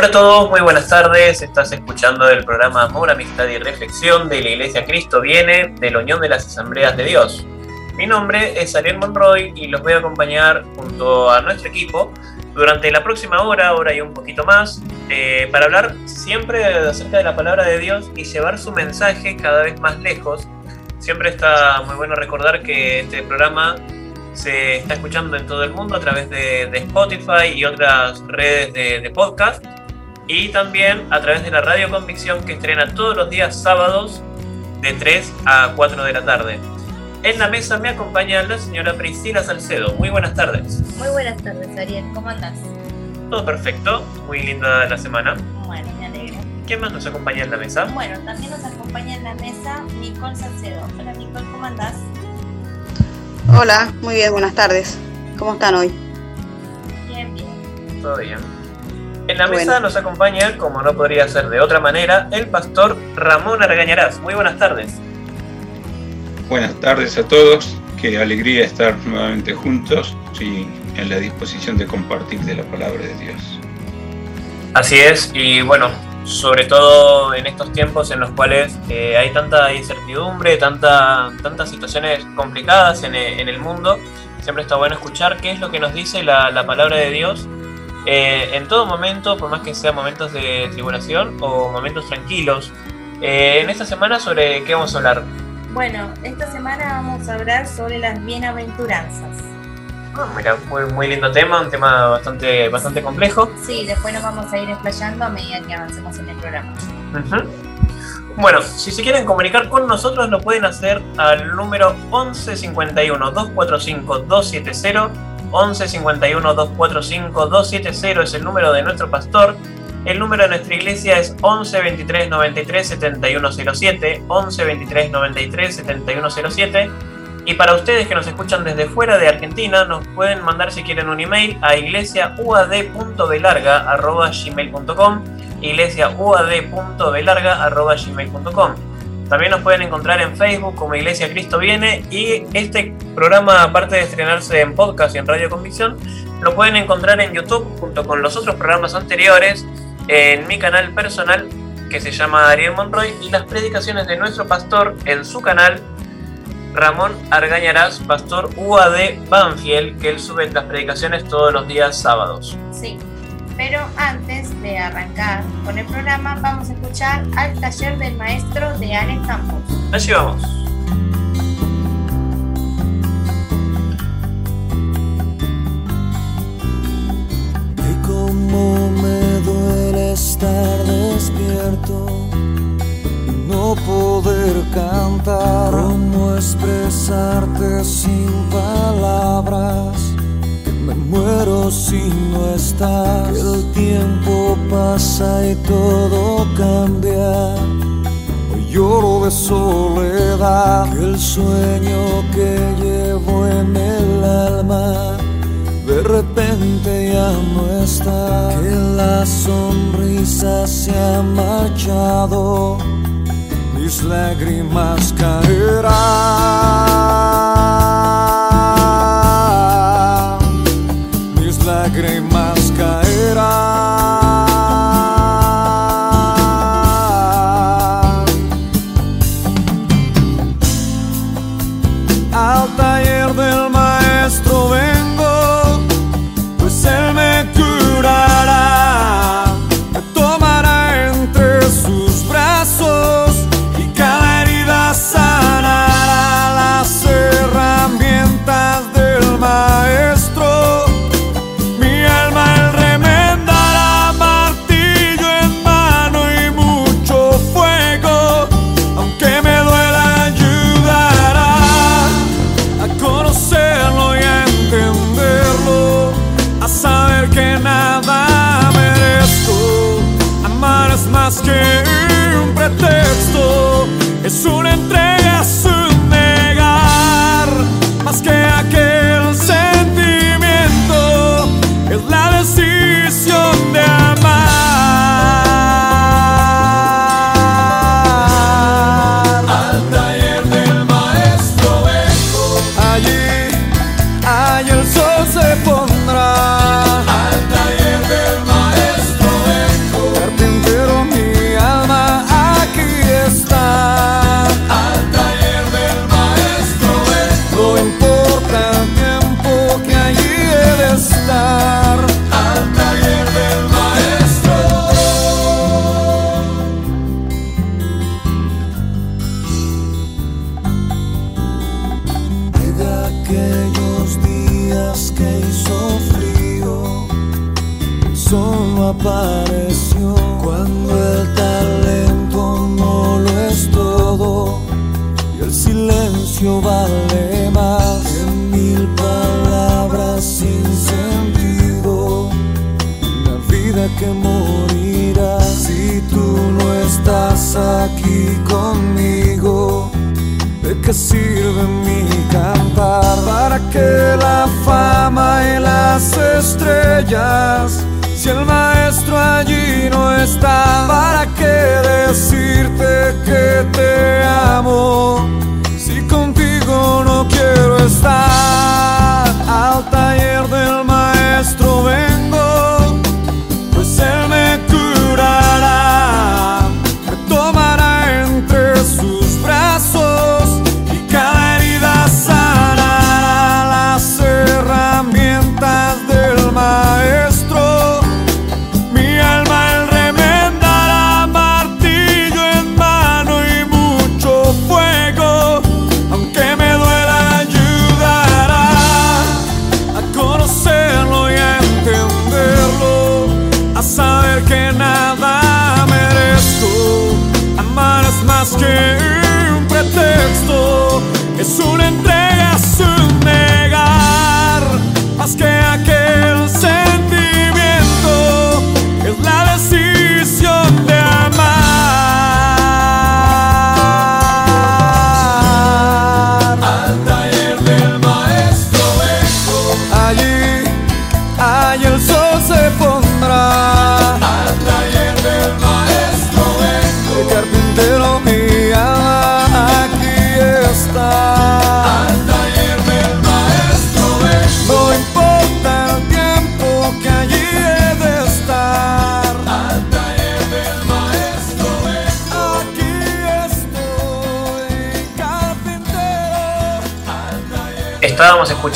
Hola a todos, muy buenas tardes. Estás escuchando el programa Amor, Amistad y Reflexión de la Iglesia Cristo Viene de la Unión de las Asambleas de Dios. Mi nombre es Ariel Monroy y los voy a acompañar junto a nuestro equipo durante la próxima hora, hora y un poquito más, eh, para hablar siempre acerca de la palabra de Dios y llevar su mensaje cada vez más lejos. Siempre está muy bueno recordar que este programa se está escuchando en todo el mundo a través de, Spotify y otras redes de, de, podcast. Y también a través de la Radio Convicción que estrena todos los días sábados de 3 a 4 de la tarde. En la mesa me acompaña la señora Priscila Salcedo. Muy buenas tardes. Muy buenas tardes, Ariel. ¿Cómo andás? Todo perfecto. Muy linda la semana. Bueno, me alegro. ¿Quién más nos acompaña en la mesa? Bueno, también nos acompaña en la mesa Nicole Salcedo. Hola, Nicole, ¿cómo andás? Hola, muy bien, buenas tardes. ¿Cómo están hoy? Bien, bien. Todo bien. En la mesa nos acompaña, como no podría ser de otra manera, el pastor Ramón Argañarás. Muy buenas tardes. Buenas tardes a todos, qué alegría estar nuevamente juntos y en la disposición de compartir de la palabra de Dios. Así es, y bueno, sobre todo en estos tiempos en los cuales eh, hay tanta incertidumbre, tanta, tantas situaciones complicadas en, el mundo, siempre está bueno escuchar qué es lo que nos dice la, palabra de Dios eh, en todo momento, por más que sean momentos de tribulación o momentos tranquilos. Eh, en esta semana, ¿sobre qué vamos a hablar? Bueno, esta semana vamos a hablar sobre las bienaventuranzas. Mira, muy, muy lindo tema, un tema bastante, bastante complejo. Sí, después nos vamos a ir explayando a medida que avancemos en el programa. Bueno, si se quieren comunicar con nosotros lo pueden hacer al número 1151 245 270. 1151 245 270 es el número de nuestro pastor el número de nuestra iglesia es 11 23 93 7107, 11 23 93 7107. Y para ustedes que nos escuchan desde fuera de Argentina, nos pueden mandar si quieren un email a iglesiauad.belarga.gmail.com iglesiauad.belarga.gmail.com También nos pueden encontrar en Facebook como Iglesia Cristo Viene y este programa, aparte de estrenarse en podcast y en Radio Convicción, lo pueden encontrar en YouTube junto con los otros programas anteriores en mi canal personal que se llama Ariel Monroy y las predicaciones de nuestro pastor en su canal Ramón Argañarás, pastor UAD Banfield, que él sube las predicaciones todos los días sábados. Sí, pero antes de arrancar con el programa vamos a escuchar al taller del maestro de Alex Campos. Allí vamos. estar despierto y no poder cantar. ¿Cómo expresarte sin palabras? Me muero si no estás. Que el tiempo pasa y todo cambia. Hoy lloro de soledad. Que el sueño que llevo en el alma de repente ya no está, que la sonrisa se ha marchado, mis lágrimas caerán,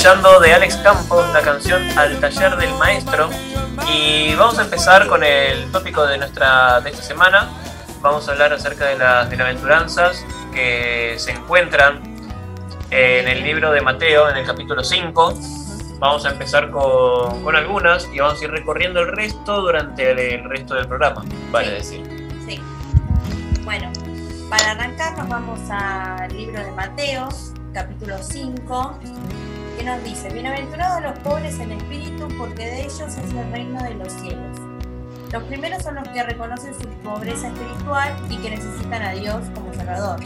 escuchando de Alex Campos la canción Al taller del maestro y vamos a empezar con el tópico de nuestra de esta semana. Vamos a hablar acerca de las bienaventuranzas que se encuentran en el libro de Mateo, en el capítulo 5. Vamos a empezar con, con algunas y vamos a ir recorriendo el resto durante el resto del programa, vale decir. Sí. Bueno, para arrancar nos vamos al libro de Mateo, capítulo 5, que nos dice, bienaventurados los pobres en espíritu, porque de ellos es el reino de los cielos. Los primeros son los que reconocen su pobreza espiritual y que necesitan a Dios como Salvador.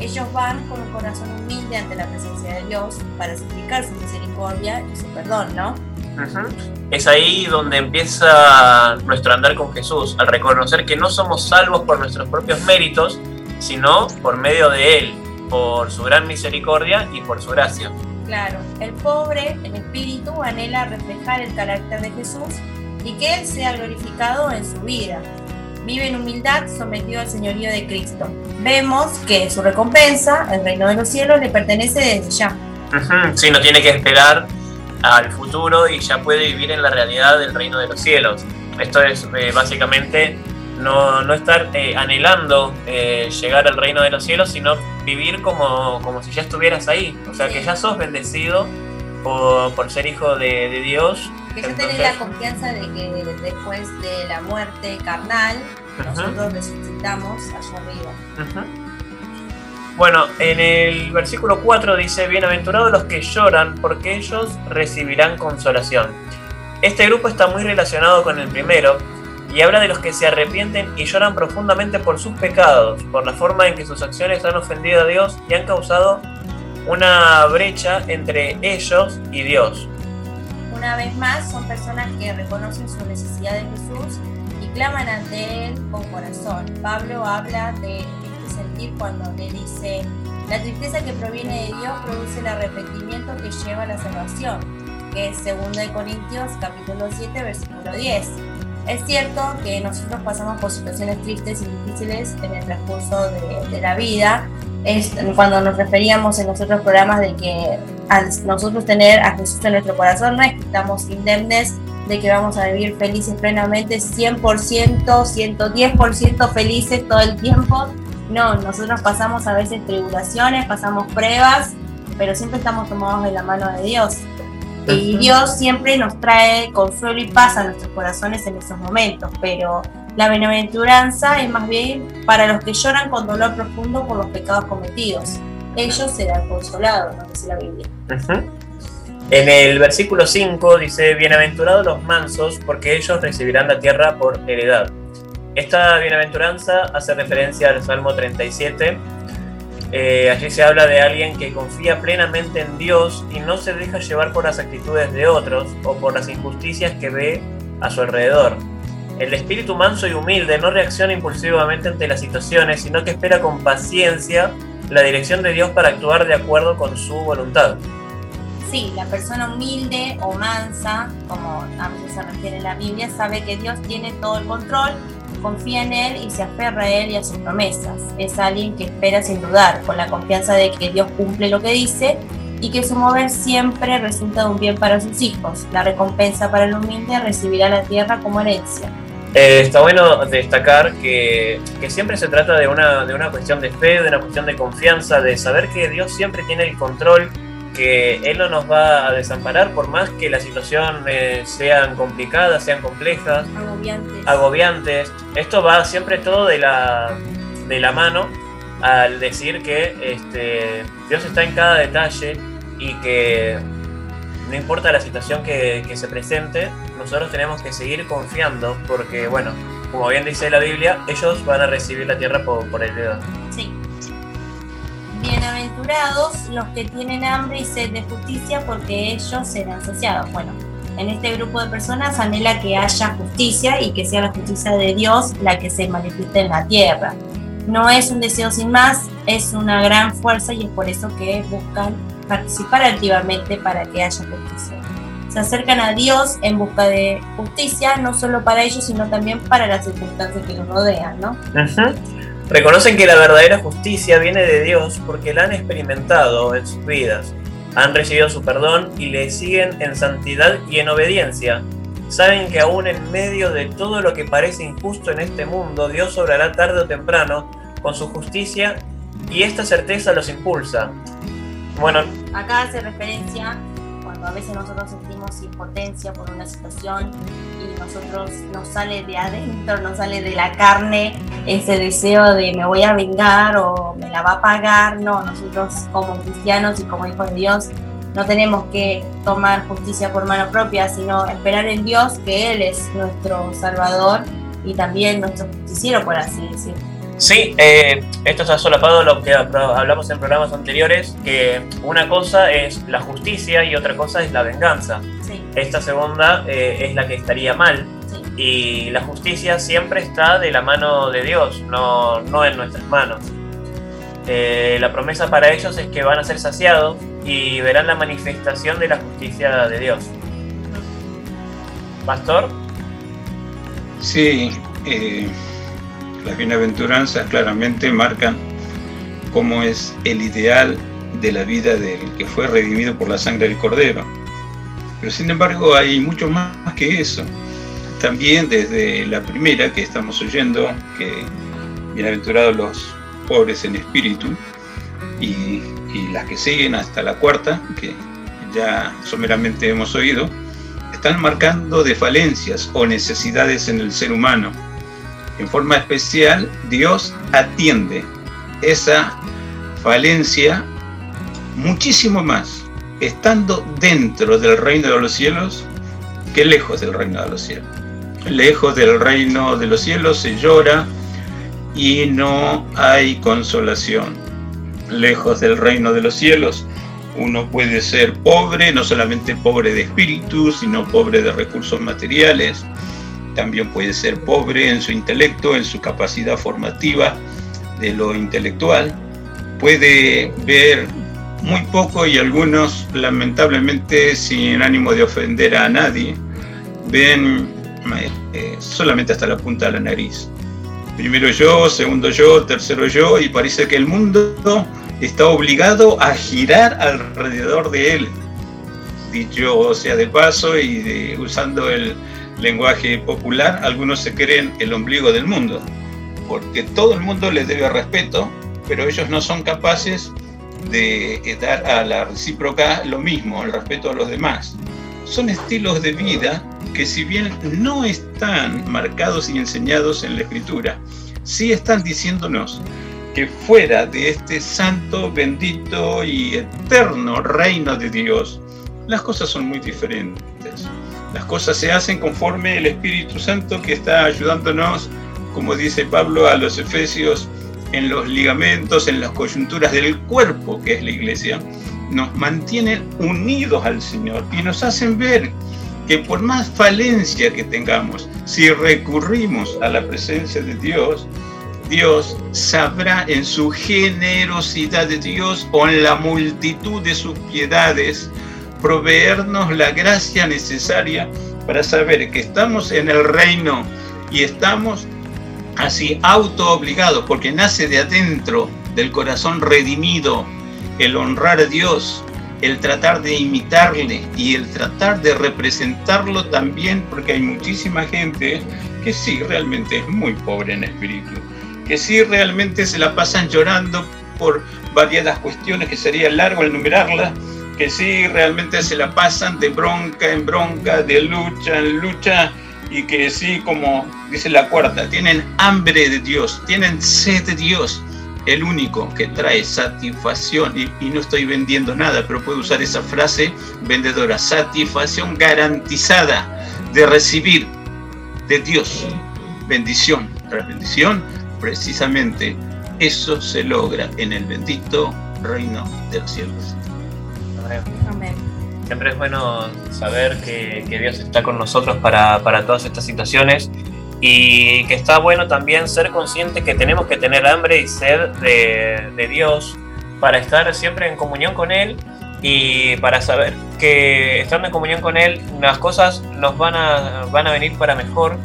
Ellos van con un corazón humilde ante la presencia de Dios para suplicar su misericordia y su perdón, ¿no? Ujú. Es ahí donde empieza nuestro andar con Jesús, al reconocer que no somos salvos por nuestros propios méritos, sino por medio de Él, por su gran misericordia y por su gracia. Claro, el pobre en espíritu anhela reflejar el carácter de Jesús y que Él sea glorificado en su vida. Vive en humildad sometido al señorío de Cristo. Vemos que su recompensa, el reino de los cielos, le pertenece desde ya. Sí, no tiene que esperar al futuro y ya puede vivir en la realidad del reino de los cielos. Esto es eh, básicamente no, no estar eh, anhelando eh, llegar al reino de los cielos, sino vivir como, como si ya estuvieras ahí. O sea, que ya sos bendecido por, por ser hijo de, de Dios. Que ya tenés la confianza de que después de la muerte carnal, Ujú. nosotros resucitamos allá arriba. Ujú. Bueno, en el versículo 4 dice, bienaventurados los que lloran, porque ellos recibirán consolación. Este grupo está muy relacionado con el primero y habla de los que se arrepienten y lloran profundamente por sus pecados, por la forma en que sus acciones han ofendido a Dios y han causado una brecha entre ellos y Dios. Una vez más, son personas que reconocen su necesidad de Jesús y claman ante Él con corazón. Pablo habla de este sentir cuando le dice, la tristeza que proviene de Dios produce el arrepentimiento que lleva a la salvación, que es 2 de Corintios capítulo 7 versículo 10. Es cierto que nosotros pasamos por situaciones tristes y difíciles en el transcurso de, de la vida. Es cuando nos referíamos en los otros programas de que al nosotros tener a Jesús en nuestro corazón, no es que estamos indemnes de que vamos a vivir felices plenamente, 100%, 110% felices todo el tiempo. No, nosotros pasamos a veces tribulaciones, pasamos pruebas, pero siempre estamos tomados de la mano de Dios. Y Dios siempre nos trae consuelo y paz a nuestros corazones en esos momentos, pero la bienaventuranza es más bien para los que lloran con dolor profundo por los pecados cometidos. Ellos serán consolados, nos dice la Biblia. En el versículo 5 dice, bienaventurados los mansos, porque ellos recibirán la tierra por heredad. Esta bienaventuranza hace referencia al Salmo 37. Eh, allí se habla de alguien que confía plenamente en Dios y no se deja llevar por las actitudes de otros o por las injusticias que ve a su alrededor. El espíritu manso y humilde no reacciona impulsivamente ante las situaciones, sino que espera con paciencia la dirección de Dios para actuar de acuerdo con su voluntad. Sí, la persona humilde o mansa, como a veces se refiere en la Biblia, sabe que Dios tiene todo el control, confía en Él y se aferra a Él y a sus promesas. Es alguien que espera sin dudar, con la confianza de que Dios cumple lo que dice y que su mover siempre resulta de un bien para sus hijos. La recompensa para el humilde recibirá la tierra como herencia. Eh, está bueno destacar que, que, siempre se trata de una, de una cuestión de fe, de una cuestión de confianza, de saber que Dios siempre tiene el control, que Él no nos va a desamparar por más que la situación eh, sean complicadas, sean complejas, Agobiantes. agobiantes. Esto va siempre todo de la, de la mano al decir que este, Dios está en cada detalle y que no importa la situación que, que, se presente, nosotros tenemos que seguir confiando porque, bueno, como bien dice la Biblia, ellos van a recibir la tierra por, por el dedo. Sí. Bienaventurados los que tienen hambre y sed de justicia porque ellos serán saciados. Bueno, en este grupo de personas anhela que haya justicia y que sea la justicia de Dios la que se manifieste en la tierra. No es un deseo sin más, es una gran fuerza y es por eso que buscan participar activamente para que haya justicia. Se acercan a Dios en busca de justicia, no solo para ellos, sino también para las circunstancias que los rodean, ¿no? Uh. Reconocen que la verdadera justicia viene de Dios porque la han experimentado en sus vidas. Han recibido su perdón y le siguen en santidad y en obediencia. Saben que aún en medio de todo lo que parece injusto en este mundo, Dios obrará tarde o temprano con su justicia y esta certeza los impulsa. Bueno, acá hace referencia a veces nosotros sentimos impotencia por una situación y nosotros nos sale de adentro, nos sale de la carne ese deseo de me voy a vengar o me la va a pagar. No, nosotros como cristianos y como hijos de Dios no tenemos que tomar justicia por mano propia, sino esperar en Dios que Él es nuestro Salvador y también nuestro justiciero, por así decirlo. Sí, eh, esto está solapado lo que hablamos en programas anteriores, que una cosa es la justicia y otra cosa es la venganza. Sí. Esta segunda eh, es la que estaría mal. Sí. Y la justicia siempre está de la mano de Dios, no, no en nuestras manos. Eh, la promesa para ellos es que van a ser saciados y verán la manifestación de la justicia de Dios. ¿Pastor? Sí, eh, las bienaventuranzas claramente marcan cómo es el ideal de la vida del que fue redimido por la sangre del Cordero. Pero sin embargo hay mucho más que eso. También desde la primera que estamos oyendo, que bienaventurados los pobres en espíritu, y, y las que siguen hasta la cuarta, que ya someramente hemos oído, están marcando de falencias o necesidades en el ser humano. En forma especial, Dios atiende esa falencia muchísimo más, estando dentro del reino de los cielos que lejos del reino de los cielos. Lejos del reino de los cielos se llora y no hay consolación. Lejos del reino de los cielos uno puede ser pobre, no solamente pobre de espíritu, sino pobre de recursos materiales. También puede ser pobre en su intelecto, en su capacidad formativa de lo intelectual. Puede ver muy poco y algunos, lamentablemente, sin ánimo de ofender a nadie, ven eh, solamente hasta la punta de la nariz. Primero yo, segundo yo, tercero yo, y parece que el mundo está obligado a girar alrededor de él. Dicho sea de paso y de, usando el lenguaje popular, algunos se creen el ombligo del mundo, porque todo el mundo les debe respeto, pero ellos no son capaces de dar a la recíproca lo mismo, el respeto a los demás. son estilos de vida que si bien no están marcados y enseñados en la escritura, sí están diciéndonos que fuera de este santo, bendito y eterno reino de Dios, las cosas son muy diferentes. Las cosas se hacen conforme el Espíritu Santo que está ayudándonos, como dice Pablo a los Efesios, en los ligamentos, en las coyunturas del cuerpo que es la iglesia, nos mantienen unidos al Señor y nos hacen ver que por más falencia que tengamos, si recurrimos a la presencia de Dios, Dios sabrá en su generosidad de Dios o en la multitud de sus piedades proveernos la gracia necesaria para saber que estamos en el reino y estamos así auto obligados porque nace de adentro del corazón redimido el honrar a Dios, el tratar de imitarle y el tratar de representarlo también porque hay muchísima gente que sí realmente es muy pobre en espíritu, que sí realmente se la pasan llorando por variadas cuestiones que sería largo enumerarlas que sí realmente se la pasan de bronca en bronca, de lucha en lucha, y que sí, como dice la cuarta, tienen hambre de Dios, tienen sed de Dios, el único que trae satisfacción, y, no estoy vendiendo nada, pero puedo usar esa frase vendedora, satisfacción garantizada de recibir de Dios bendición La bendición, precisamente eso se logra en el bendito reino de los cielos. Siempre es bueno saber que, Dios está con nosotros para, todas estas situaciones y que está bueno también ser consciente que tenemos que tener hambre y sed de, Dios para estar siempre en comunión con Él y para saber que estando en comunión con Él las cosas nos van a, van a venir para mejor.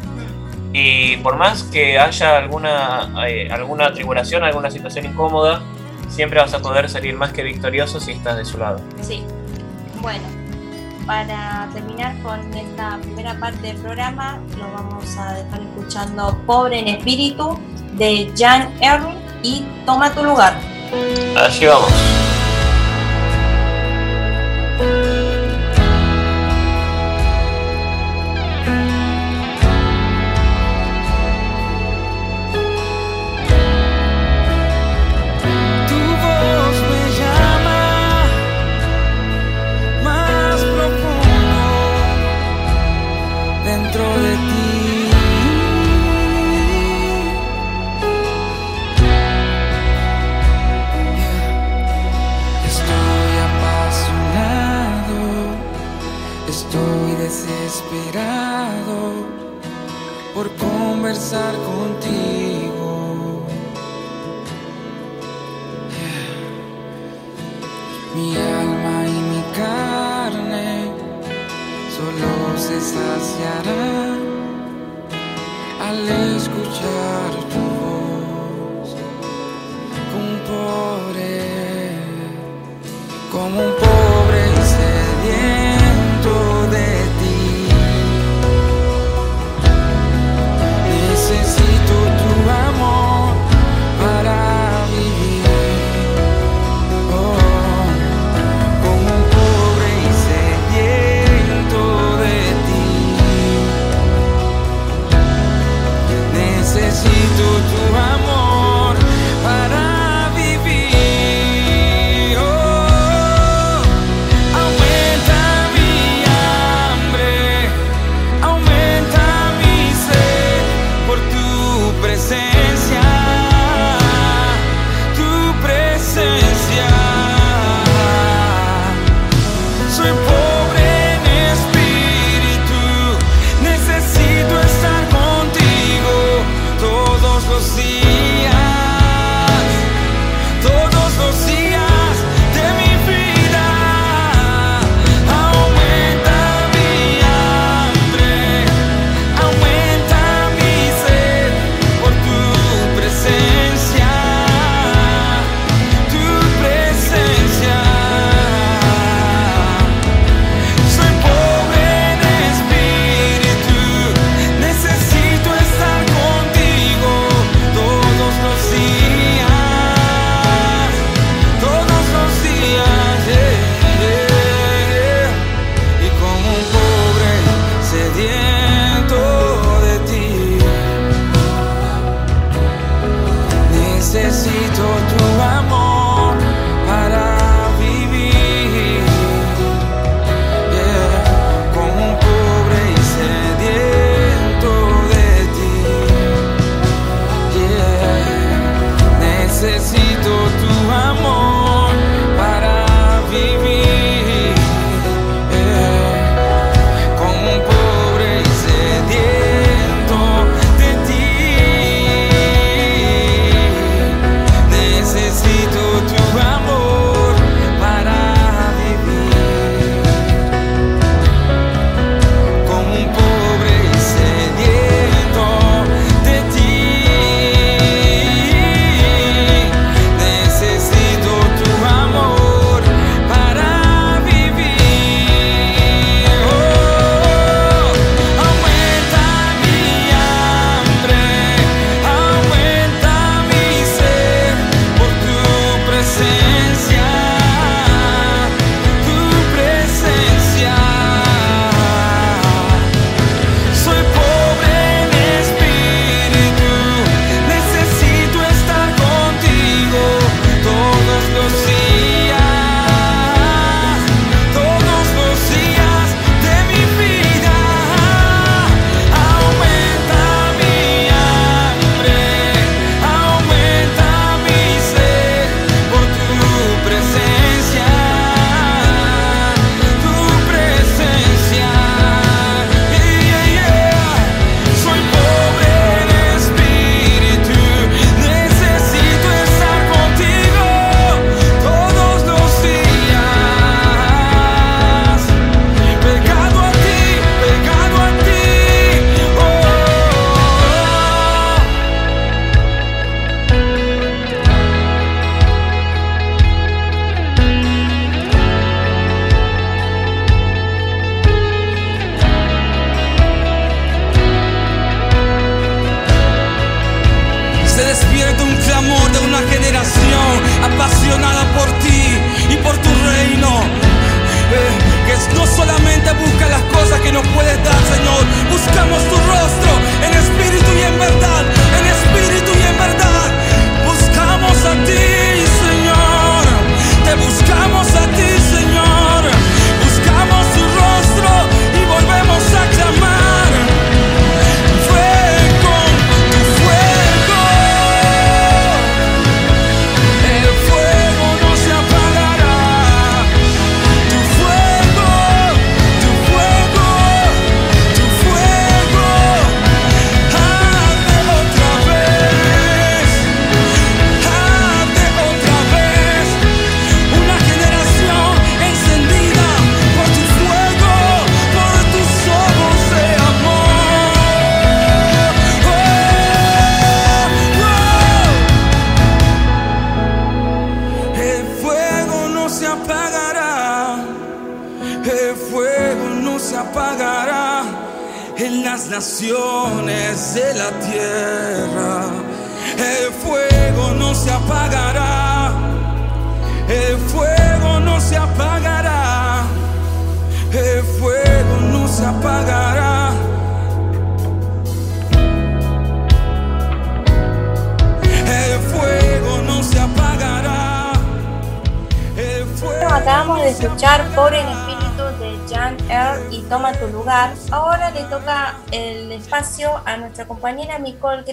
Y por más que haya alguna, eh, alguna tribulación, alguna situación incómoda, siempre vas a poder salir más que victorioso si estás de su lado. Sí. Bueno, para terminar con esta primera parte del programa, lo vamos a dejar escuchando Pobre en Espíritu de Jan Erwin y Toma tu lugar. Así vamos. conversar contigo. Mi alma y mi carne solo se saciarán al escuchar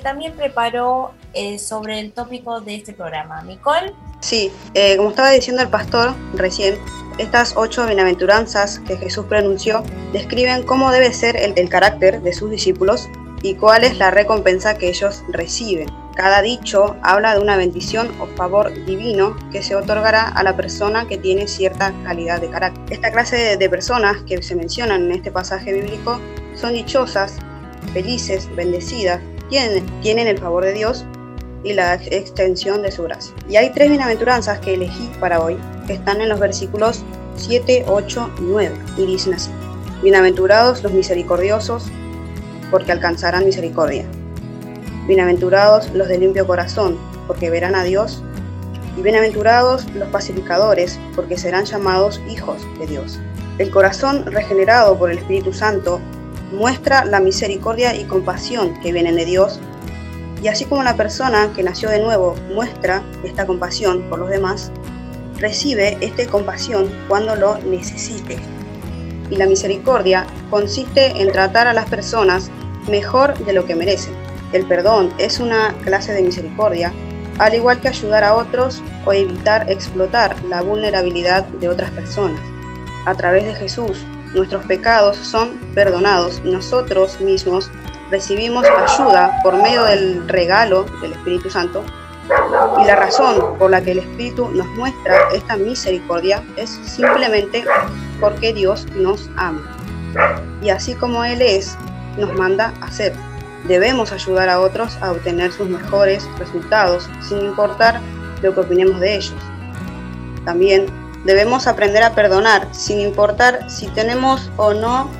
también preparó eh, sobre el tópico de este programa. Nicole. Sí, eh, como estaba diciendo el pastor recién, estas ocho bienaventuranzas que Jesús pronunció describen cómo debe ser el, el carácter de sus discípulos y cuál es la recompensa que ellos reciben. Cada dicho habla de una bendición o favor divino que se otorgará a la persona que tiene cierta calidad de carácter. Esta clase de personas que se mencionan en este pasaje bíblico son dichosas, felices, bendecidas, tienen, el favor de Dios y la extensión de su gracia. Y hay tres bienaventuranzas que elegí para hoy, que están en los versículos 7, 8 y 9, y dicen así. Bienaventurados los misericordiosos, porque alcanzarán misericordia. Bienaventurados los de limpio corazón, porque verán a Dios. Y bienaventurados los pacificadores, porque serán llamados hijos de Dios. El corazón regenerado por el Espíritu Santo muestra la misericordia y compasión que vienen de Dios. Y así como la persona que nació de nuevo muestra esta compasión por los demás, recibe esta compasión cuando lo necesite. Y la misericordia consiste en tratar a las personas mejor de lo que merecen. El perdón es una clase de misericordia, al igual que ayudar a otros o evitar explotar la vulnerabilidad de otras personas. A través de Jesús, nuestros pecados son perdonados y nosotros mismos recibimos ayuda por medio del regalo del Espíritu Santo. Y la razón por la que el Espíritu nos muestra esta misericordia es simplemente porque Dios nos ama. Y así como Él es, nos manda a hacer. Debemos ayudar a otros a obtener sus mejores resultados, sin importar lo que opinemos de ellos. También debemos aprender a perdonar, sin importar si tenemos o no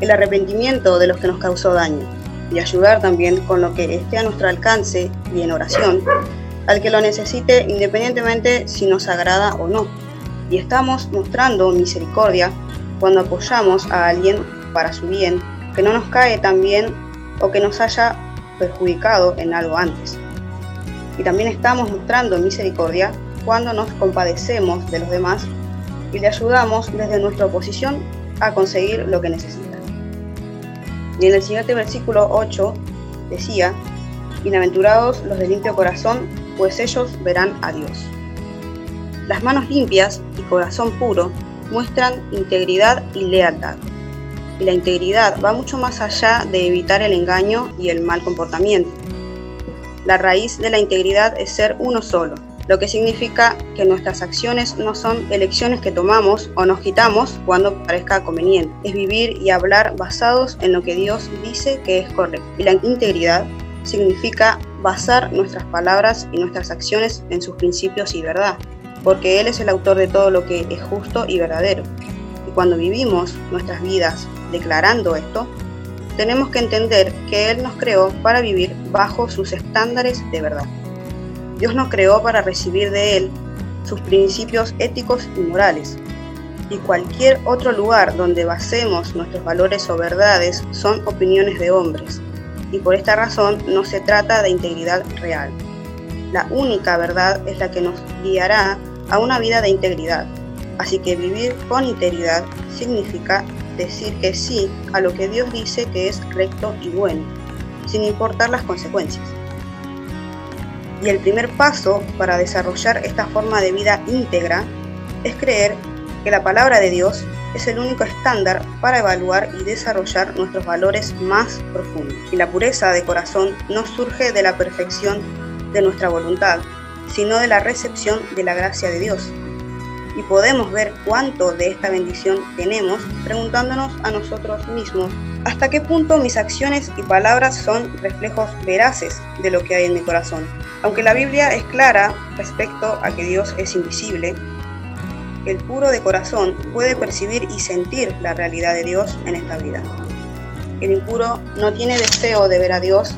el arrepentimiento de los que nos causó daño, y ayudar también con lo que esté a nuestro alcance y en oración al que lo necesite independientemente si nos agrada o no. Y estamos mostrando misericordia cuando apoyamos a alguien para su bien, que no nos cae tan bien o que nos haya perjudicado en algo antes. Y también estamos mostrando misericordia cuando nos compadecemos de los demás y le ayudamos desde nuestra posición a conseguir lo que necesita. Y en el siguiente versículo 8 decía, Bienaventurados los de limpio corazón, pues ellos verán a Dios. Las manos limpias y corazón puro muestran integridad y lealtad. Y la integridad va mucho más allá de evitar el engaño y el mal comportamiento. La raíz de la integridad es ser uno solo, lo que significa que nuestras acciones no son elecciones que tomamos o nos quitamos cuando parezca conveniente. Es vivir y hablar basados en lo que Dios dice que es correcto. Y la integridad significa basar nuestras palabras y nuestras acciones en sus principios y verdad, porque Él es el autor de todo lo que es justo y verdadero. Y cuando vivimos nuestras vidas declarando esto, tenemos que entender que Él nos creó para vivir bajo sus estándares de verdad. Dios nos creó para recibir de Él sus principios éticos y morales. Y cualquier otro lugar donde basemos nuestros valores o verdades son opiniones de hombres. Y por esta razón no se trata de integridad real. La única verdad es la que nos guiará a una vida de integridad. Así que vivir con integridad significa decir que sí a lo que Dios dice que es recto y bueno, sin importar las consecuencias. Y el primer paso para desarrollar esta forma de vida íntegra es creer que la palabra de Dios es el único estándar para evaluar y desarrollar nuestros valores más profundos. Y la pureza de corazón no surge de la perfección de nuestra voluntad, sino de la recepción de la gracia de Dios. Y podemos ver cuánto de esta bendición tenemos preguntándonos a nosotros mismos hasta qué punto mis acciones y palabras son reflejos veraces de lo que hay en mi corazón. Aunque la Biblia es clara respecto a que Dios es invisible, El puro de corazón puede percibir y sentir la realidad de Dios en esta vida. El impuro no tiene deseo de ver a Dios,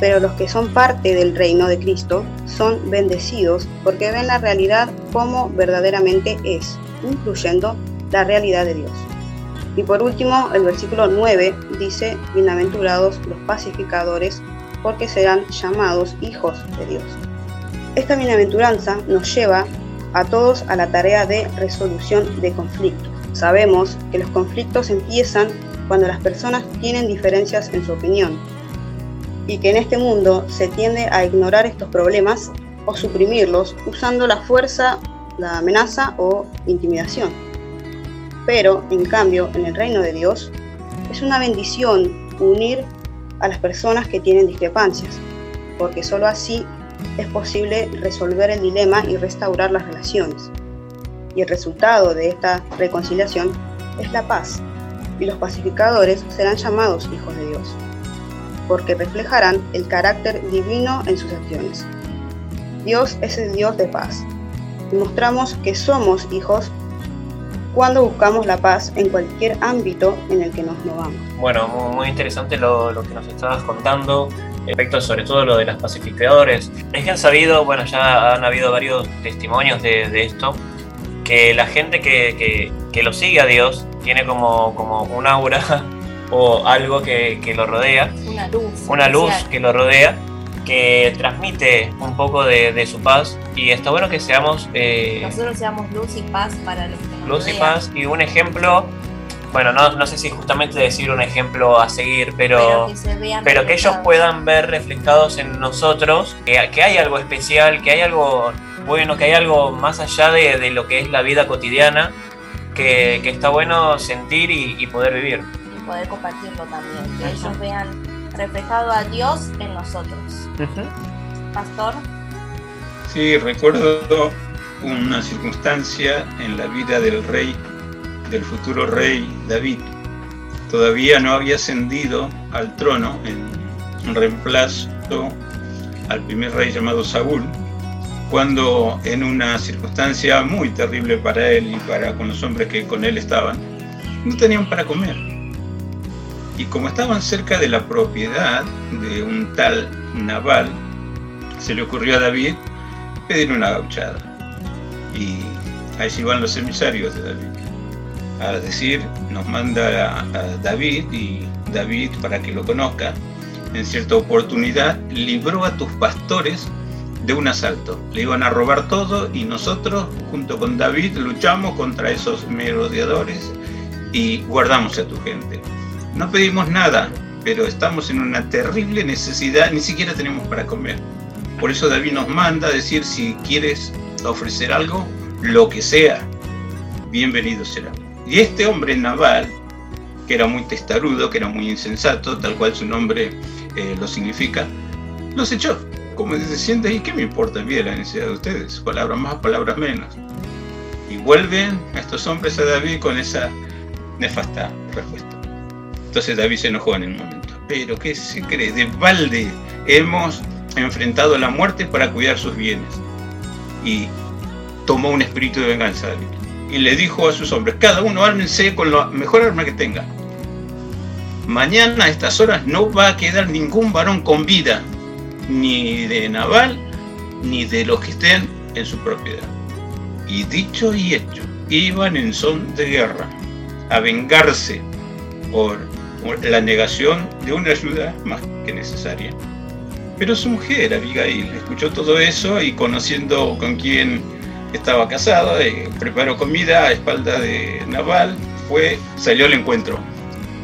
pero los que son parte del reino de Cristo son bendecidos porque ven la realidad como verdaderamente es, incluyendo la realidad de Dios. Y por último, el versículo 9 dice, bienaventurados los pacificadores, porque serán llamados hijos de Dios. Esta bienaventuranza nos lleva a todos a la tarea de resolución de conflictos. Sabemos que los conflictos empiezan cuando las personas tienen diferencias en su opinión y que en este mundo se tiende a ignorar estos problemas o suprimirlos usando la fuerza, la amenaza o intimidación. Pero, en cambio, en el reino de Dios, es una bendición unir a las personas que tienen discrepancias, porque sólo así es posible resolver el dilema y restaurar las relaciones. Y el resultado de esta reconciliación es la paz, y los pacificadores serán llamados hijos de Dios, porque reflejarán el carácter divino en sus acciones. Dios es el Dios de paz, y mostramos que somos hijos cuando buscamos la paz en cualquier ámbito en el que nos movamos. Bueno, muy, interesante lo, que nos estabas contando respecto sobre todo lo de los pacificadores. Es que han sabido, bueno, ya han habido varios testimonios de, esto, que la gente que, que, lo sigue a Dios tiene como, como un aura o algo que, que lo rodea. Una luz. Una luz que lo rodea que transmite un poco de, su paz y está bueno que seamos... Eh, Nosotros seamos luz y paz para los que nos Luz y paz y un ejemplo, bueno, no, no, sé si justamente decir un ejemplo a seguir, pero, pero que, ellos puedan ver reflejados en nosotros que, que, hay algo especial, que hay algo bueno, que hay algo más allá de, de lo que es la vida cotidiana, que, que está bueno sentir y, poder vivir. Poder compartirlo también, que ellos vean reflejado a Dios en nosotros. Pastor. Sí, recuerdo una circunstancia en la vida del rey, del futuro rey David. Todavía no había ascendido al trono en reemplazo al primer rey llamado Saúl, cuando en una circunstancia muy terrible para él y para con los hombres que con él estaban, no tenían para comer y como estaban cerca de la propiedad de un tal Naval, se le ocurrió a David pedir una gauchada. Y se van los emisarios de David. A decir, nos manda a, David y David, para que lo conozca, en cierta oportunidad libró a tus pastores de un asalto. Le iban a robar todo y nosotros, junto con David, luchamos contra esos merodeadores y guardamos a tu gente. No pedimos nada, pero estamos en una terrible necesidad, ni siquiera tenemos para comer. Por eso David nos manda a decir, si quieres ofrecer algo, lo que sea, bienvenido será. Y este hombre naval, que era muy testarudo, que era muy insensato, tal cual su nombre eh, lo significa, los echó. Como siente ahí, ¿qué me importa bien la necesidad de ustedes? Palabras más, palabras menos. Y vuelven a estos hombres a David con esa nefasta respuesta. Entonces David se enojó en el momento. Pero ¿qué se cree? De balde hemos enfrentado la muerte para cuidar sus bienes. Y tomó un espíritu de venganza David. Y le dijo a sus hombres, cada uno ármense con la mejor arma que tenga. Mañana a estas horas no va a quedar ningún varón con vida, ni de Naval, ni de los que estén en su propiedad. Y dicho y hecho, iban en son de guerra, a vengarse por la negación de una ayuda más que necesaria. Pero su mujer, Abigail, escuchó todo eso y conociendo con quién estaba casado, eh, preparó comida a espalda de Naval, fue, salió al encuentro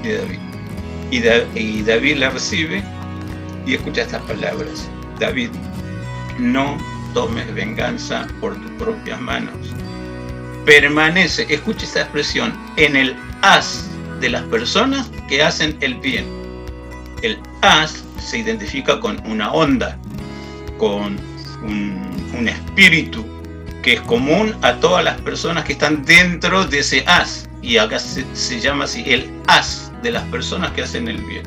de David. Y, David la recibe y escucha estas palabras. David, no tomes venganza por tus propias manos. Permanece, escucha esta expresión, en el haz de las personas que hacen el bien. El haz se identifica con una onda, con un, espíritu que es común a todas las personas que están dentro de ese haz. Y acá se, se llama así el haz de las personas que hacen el bien.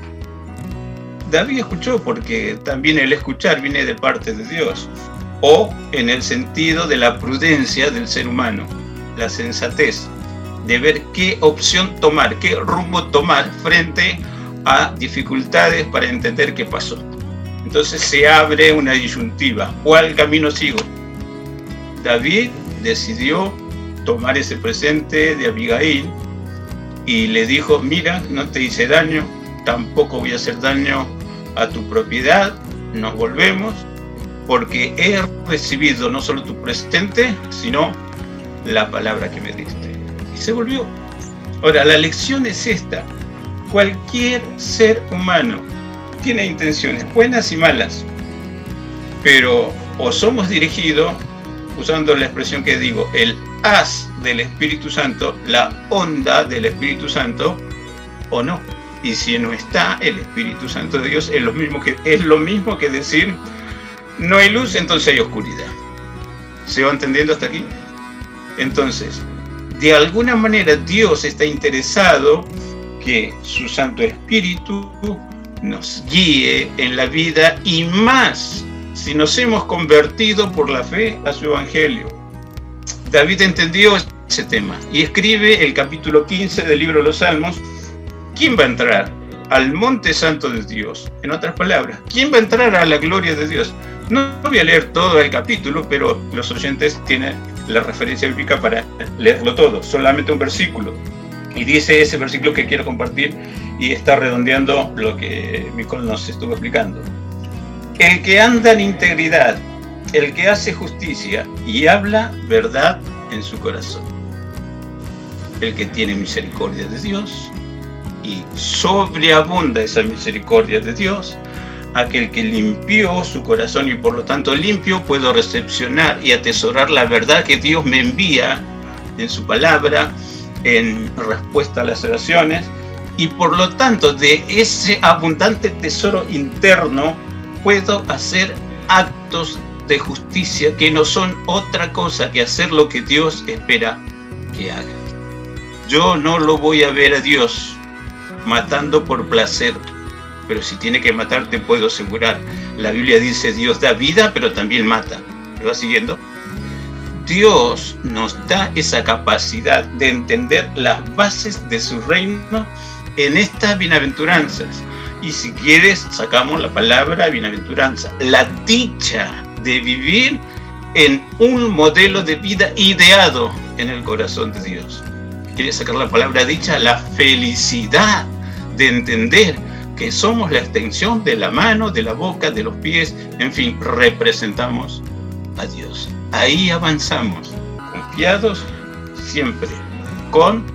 David escuchó porque también el escuchar viene de parte de Dios, o en el sentido de la prudencia del ser humano. la sensatez de ver qué opción tomar, qué rumbo tomar frente a dificultades para entender qué pasó. Entonces se abre una disyuntiva. ¿Cuál camino sigo? David decidió tomar ese presente de Abigail y le dijo, mira, no te hice daño, tampoco voy a hacer daño a tu propiedad, nos volvemos, porque he recibido no solo tu presente, sino la palabra que me diste. Y se volvió. Ahora, la lección es esta. Cualquier ser humano tiene intenciones buenas y malas, pero o somos dirigidos, usando la expresión que digo, el haz del Espíritu Santo, la onda del Espíritu Santo, o no. Y si no está el Espíritu Santo de Dios, es lo mismo que, es lo mismo que decir, no hay luz, entonces hay oscuridad. ¿Se va entendiendo hasta aquí? Entonces, de alguna manera Dios está interesado que su Santo Espíritu nos guíe en la vida y más si nos hemos convertido por la fe a su Evangelio. David entendió ese tema y escribe el capítulo 15 del libro de los Salmos, ¿quién va a entrar al monte santo de Dios? En otras palabras, ¿quién va a entrar a la gloria de Dios? No voy a leer todo el capítulo, pero los oyentes tienen la referencia bíblica para leerlo todo, solamente un versículo. Y dice ese versículo que quiero compartir y está redondeando lo que Micol nos estuvo explicando. El que anda en integridad, el que hace justicia y habla verdad en su corazón. El que tiene misericordia de Dios y sobreabunda esa misericordia de Dios, aquel que limpió su corazón y por lo tanto limpio puedo recepcionar y atesorar la verdad que Dios me envía en su palabra, en respuesta a las oraciones, y por lo tanto de ese abundante tesoro interno puedo hacer actos de justicia que no son otra cosa que hacer lo que Dios espera que haga. Yo no lo voy a ver a Dios matando por placer pero si tiene que matar te puedo asegurar. La Biblia dice Dios da vida, pero también mata. ¿Me va siguiendo? Dios nos da esa capacidad de entender las bases de su reino en estas bienaventuranzas. Y si quieres, sacamos la palabra bienaventuranza, la dicha de vivir en un modelo de vida ideado en el corazón de Dios. ¿Quieres sacar la palabra dicha? La felicidad de entender que somos la extensión de la mano, de la boca, de los pies, en fin, representamos a Dios. Ahí avanzamos, confiados siempre, con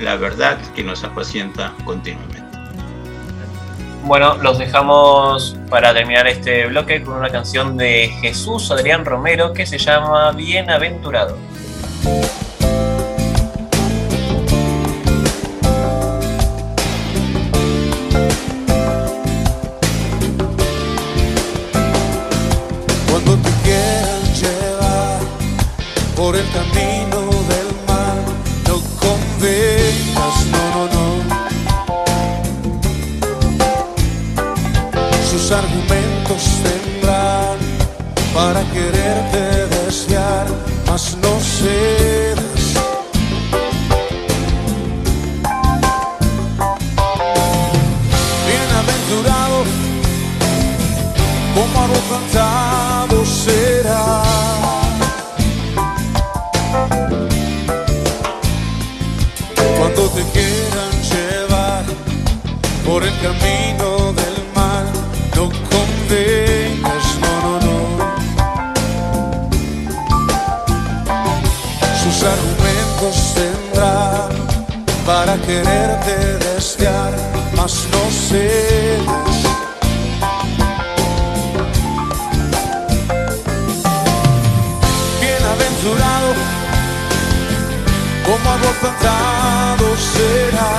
la verdad que nos apacienta continuamente. Bueno, los dejamos para terminar este bloque con una canción de Jesús Adrián Romero que se llama Bienaventurado. como algo será. Cuando te quieran llevar por el camino del mal, no condenas, no, no, no. Sus argumentos tendrán para quererte desviar, mas no será. Presencia de Dios y todo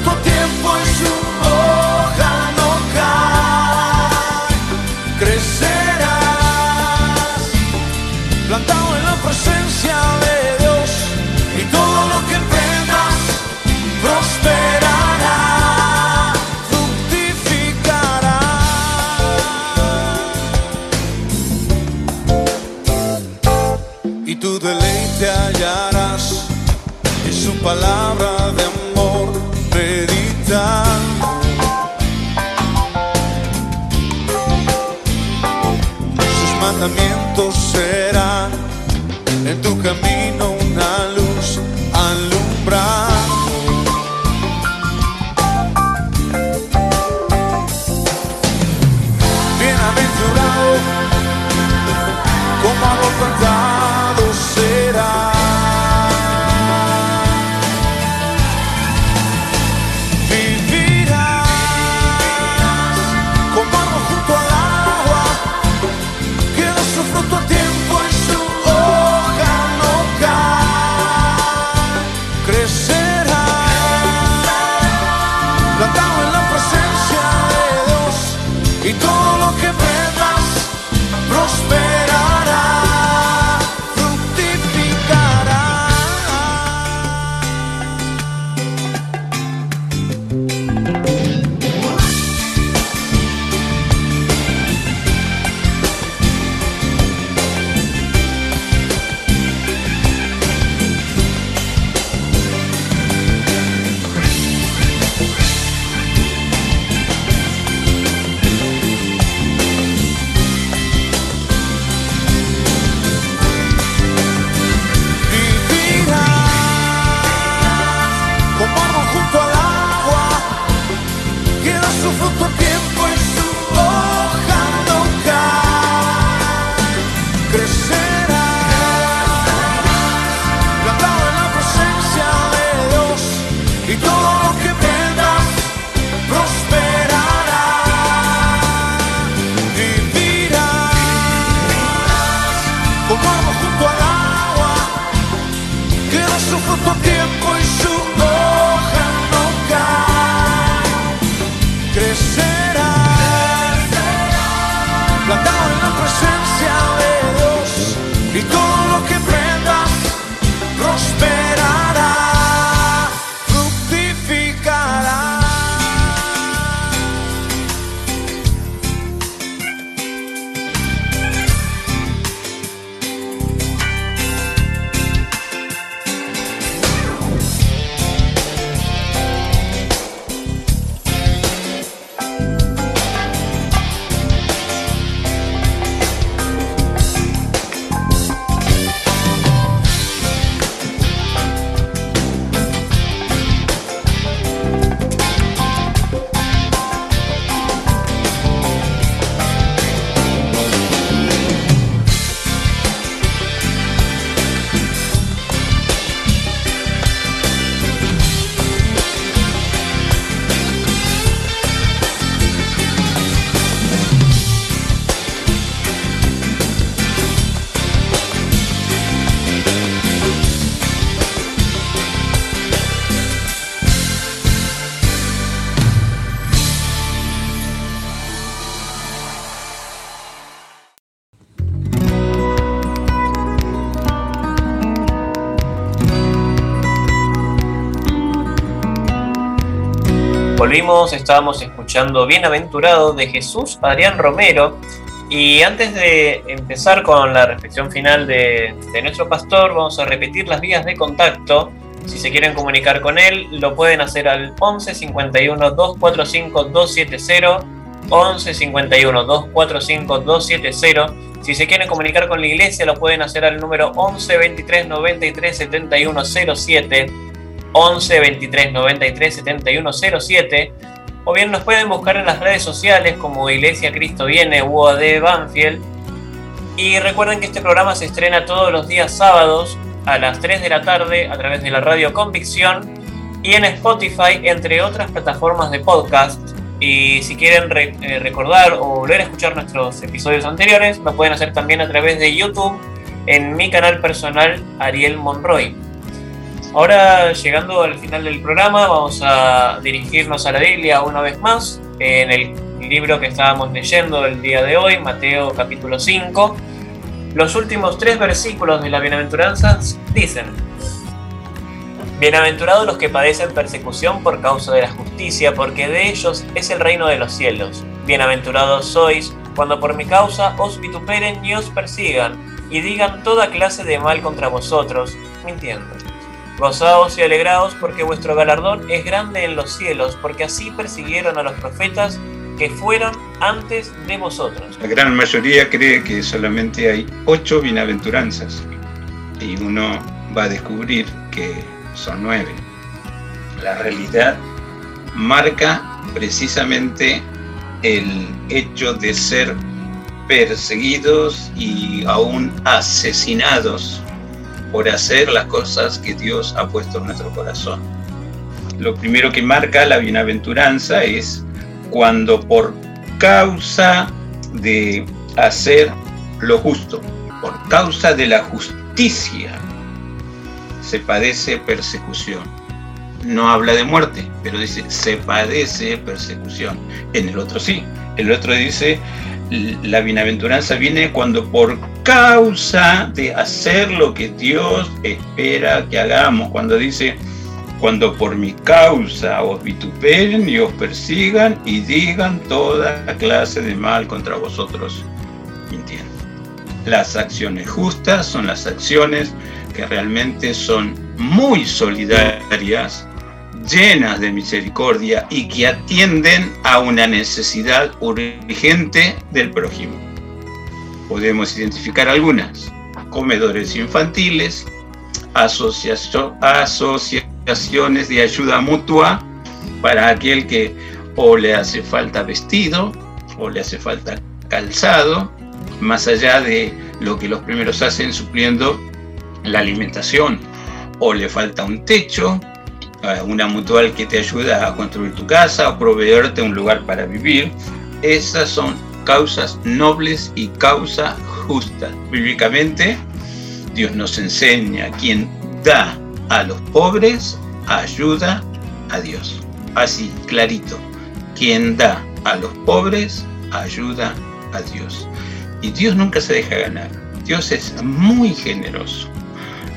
lo que emprendas prosperará. palabra de amor meditando. Sus mandamientos serán en tu camino. Volvimos, estábamos escuchando Bienaventurado de Jesús Adrián Romero. Y antes de empezar con la reflexión final de, de nuestro pastor, vamos a repetir las vías de contacto. Si se quieren comunicar con él, lo pueden hacer al 11 51 245 270. 11 51 245 270. Si se quieren comunicar con la iglesia, lo pueden hacer al número 11 23 93 71 07. 11 23 93 71 07 o bien nos pueden buscar en las redes sociales como Iglesia Cristo Viene UAD Banfield. Y recuerden que este programa se estrena todos los días sábados a las 3 de la tarde a través de la radio Convicción y en Spotify, entre otras plataformas de podcast. Y si quieren eh, recordar o volver a escuchar nuestros episodios anteriores, lo pueden hacer también a través de YouTube en mi canal personal Ariel Monroy. Ahora, llegando al final del programa, vamos a dirigirnos a la Biblia una vez más, en el libro que estábamos leyendo el día de hoy, Mateo capítulo 5. Los últimos tres versículos de la bienaventuranza dicen, Bienaventurados los que padecen persecución por causa de la justicia, porque de ellos es el reino de los cielos. Bienaventurados sois cuando por mi causa os vituperen y os persigan, y digan toda clase de mal contra vosotros, mintiendo. Gozaos y alegraos porque vuestro galardón es grande en los cielos, porque así persiguieron a los profetas que fueron antes de vosotros. La gran mayoría cree que solamente hay ocho bienaventuranzas y uno va a descubrir que son nueve. La realidad marca precisamente el hecho de ser perseguidos y aún asesinados por hacer las cosas que Dios ha puesto en nuestro corazón. Lo primero que marca la bienaventuranza es cuando por causa de hacer lo justo, por causa de la justicia, se padece persecución. No habla de muerte, pero dice se padece persecución. En el otro sí. El otro dice la bienaventuranza viene cuando por causa de hacer lo que Dios espera que hagamos, cuando dice, cuando por mi causa os vituperen y os persigan y digan toda clase de mal contra vosotros, mintiendo. Las acciones justas son las acciones que realmente son muy solidarias llenas de misericordia y que atienden a una necesidad urgente del prójimo. Podemos identificar algunas, comedores infantiles, asociaciones de ayuda mutua para aquel que o le hace falta vestido o le hace falta calzado, más allá de lo que los primeros hacen supliendo la alimentación, o le falta un techo, una mutual que te ayuda a construir tu casa o proveerte un lugar para vivir. Esas son causas nobles y causas justas. Bíblicamente, Dios nos enseña quien da a los pobres ayuda a Dios. Así, clarito. Quien da a los pobres ayuda a Dios. Y Dios nunca se deja ganar. Dios es muy generoso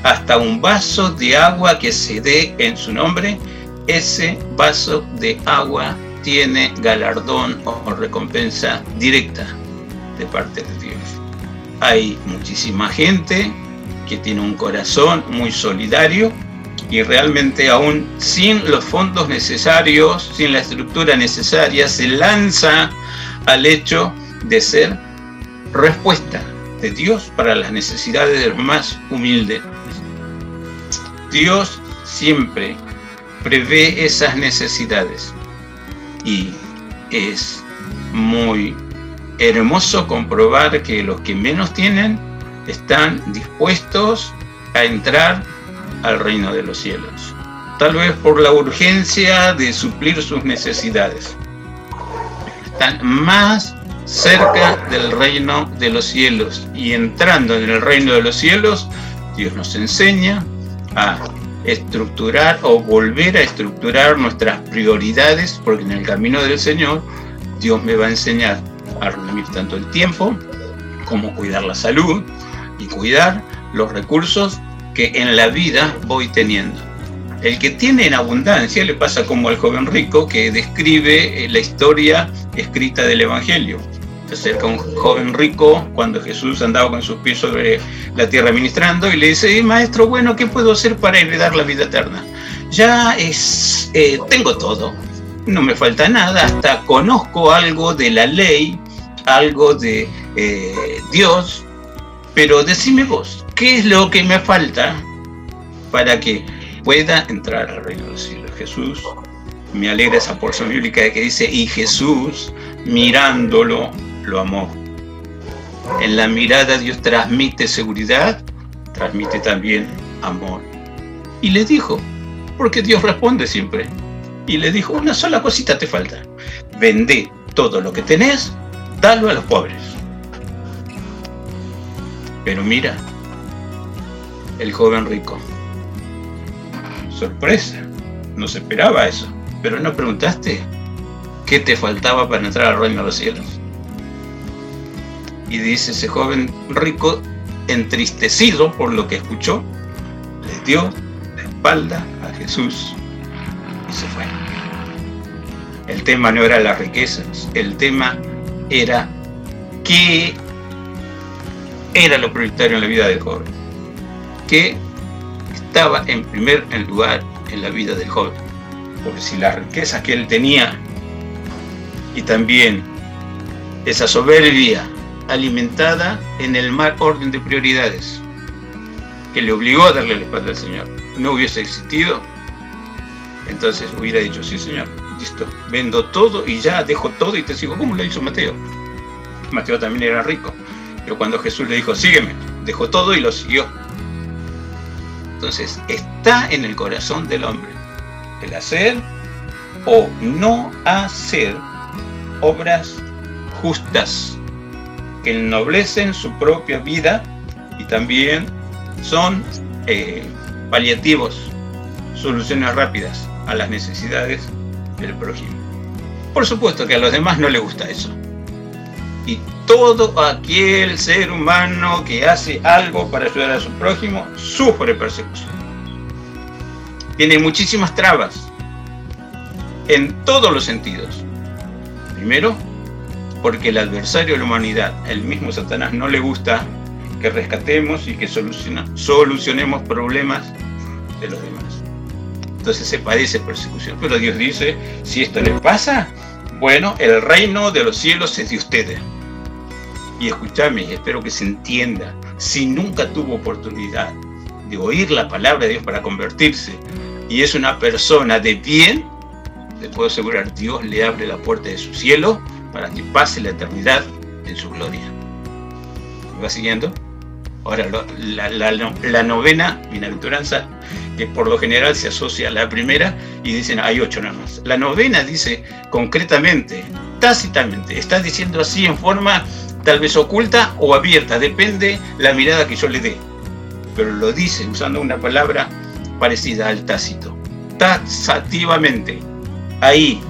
hasta un vaso de agua que se dé en su nombre, ese vaso de agua tiene galardón o recompensa directa de parte de Dios. Hay muchísima gente que tiene un corazón muy solidario y realmente aún sin los fondos necesarios, sin la estructura necesaria, se lanza al hecho de ser respuesta de Dios para las necesidades de los más humildes Dios siempre prevé esas necesidades y es muy hermoso comprobar que los que menos tienen están dispuestos a entrar al reino de los cielos. Tal vez por la urgencia de suplir sus necesidades. Están más cerca del reino de los cielos y entrando en el reino de los cielos, Dios nos enseña a estructurar o volver a estructurar nuestras prioridades, porque en el camino del Señor Dios me va a enseñar a redimir tanto el tiempo como cuidar la salud y cuidar los recursos que en la vida voy teniendo. El que tiene en abundancia le pasa como al joven rico que describe la historia escrita del Evangelio. Se acerca un joven rico cuando Jesús andaba con sus pies sobre la tierra ministrando y le dice, maestro, bueno, ¿qué puedo hacer para heredar la vida eterna? Ya es, eh, tengo todo, no me falta nada, hasta conozco algo de la ley, algo de eh, Dios, pero decime vos, ¿qué es lo que me falta para que pueda entrar al reino de los cielos. Jesús, me alegra esa porción bíblica que dice, y Jesús mirándolo, lo amó. En la mirada Dios transmite seguridad, transmite también amor. Y le dijo, porque Dios responde siempre, y le dijo, una sola cosita te falta, vende todo lo que tenés, dalo a los pobres. Pero mira, el joven rico sorpresa, no se esperaba eso. Pero no preguntaste qué te faltaba para entrar al reino de los cielos. Y dice ese joven rico, entristecido por lo que escuchó, le dio la espalda a Jesús y se fue. El tema no era las riquezas, el tema era qué era lo prioritario en la vida del joven. ¿Qué estaba en primer lugar en la vida del joven. Porque si la riqueza que él tenía y también esa soberbia alimentada en el mal orden de prioridades que le obligó a darle la espalda al Señor, no hubiese existido, entonces hubiera dicho, sí Señor, listo, vendo todo y ya dejo todo y te sigo, como lo hizo Mateo. Mateo también era rico, pero cuando Jesús le dijo, sígueme, dejó todo y lo siguió. Entonces, está en el corazón del hombre el hacer o no hacer obras justas que ennoblecen su propia vida y también son eh, paliativos, soluciones rápidas a las necesidades del prójimo. Por supuesto que a los demás no les gusta eso. Y todo aquel ser humano que hace algo para ayudar a su prójimo sufre persecución. Tiene muchísimas trabas en todos los sentidos. Primero, porque el adversario de la humanidad, el mismo Satanás, no le gusta que rescatemos y que solucionemos problemas de los demás. Entonces se padece persecución. Pero Dios dice, si esto le pasa, bueno, el reino de los cielos es de ustedes. Y escúchame, espero que se entienda, si nunca tuvo oportunidad de oír la palabra de Dios para convertirse y es una persona de bien, le puedo asegurar, Dios le abre la puerta de su cielo para que pase la eternidad en su gloria. ¿Me va siguiendo? Ahora, la, la, novena bienaventuranza, que por lo general se asocia a la primera, y dicen hay ocho nada más. La novena dice concretamente, tácitamente, está diciendo así en forma tal vez oculta o abierta, depende la mirada que yo le dé. Pero lo dice usando una palabra parecida al tácito. Taxativamente. Ahí,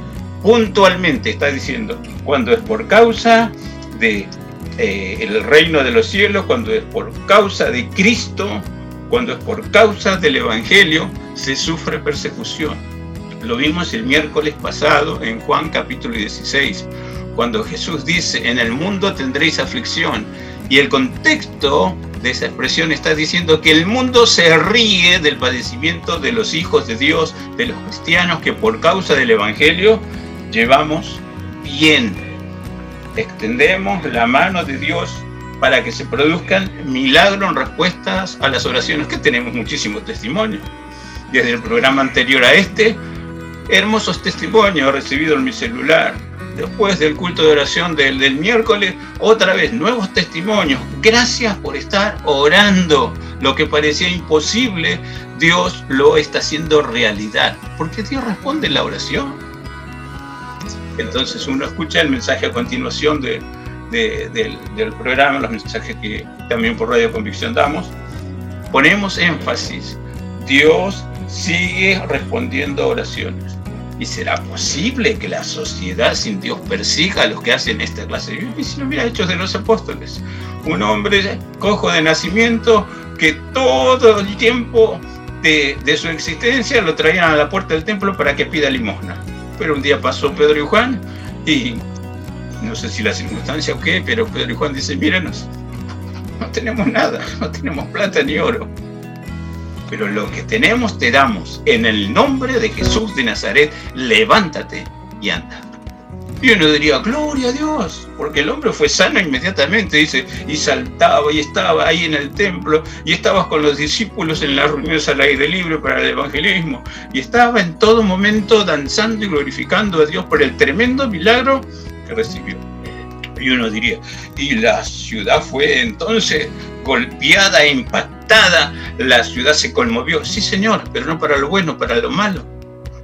puntualmente está diciendo cuando es por causa de eh, el reino de los cielos, cuando es por causa de Cristo, cuando es por causa del Evangelio, se sufre persecución. Lo vimos el miércoles pasado en Juan capítulo 16 cuando Jesús dice, en el mundo tendréis aflicción. Y el contexto de esa expresión está diciendo que el mundo se ríe del padecimiento de los hijos de Dios, de los cristianos que por causa del Evangelio llevamos bien. Extendemos la mano de Dios para que se produzcan milagros en respuestas a las oraciones, que tenemos muchísimos testimonios. Desde el programa anterior a este, hermosos testimonios he recibido en mi celular después del culto de oración del, del, miércoles, otra vez nuevos testimonios. Gracias por estar orando. Lo que parecía imposible, Dios lo está haciendo realidad, porque Dios responde en la oración. Entonces uno escucha el mensaje a continuación de, del, programa, los mensajes que también por Radio Convicción damos. Ponemos énfasis. Dios sigue respondiendo oraciones. ¿Y será posible que la sociedad sin Dios persiga a los que hacen esta clase de vida? Y hubiera Hechos de los Apóstoles, un hombre cojo de nacimiento que todo el tiempo de, de, su existencia, lo traían a la puerta del templo para que pida limosna. Pero un día pasó Pedro y Juan y no sé si la circunstancia o qué, pero Pedro y Juan dicen, míranos, no tenemos nada, no tenemos plata ni oro. Pero lo que tenemos te damos. En el nombre de Jesús de Nazaret, levántate y anda. Y uno diría, gloria a Dios, porque el hombre fue sano inmediatamente, dice, y saltaba y estaba ahí en el templo, y estabas con los discípulos en las reuniones al aire libre para el evangelismo, y estaba en todo momento danzando y glorificando a Dios por el tremendo milagro que recibió. Y uno diría, y la ciudad fue entonces golpeada e impactada, la ciudad se conmovió. Sí, señor, pero no para lo bueno, para lo malo.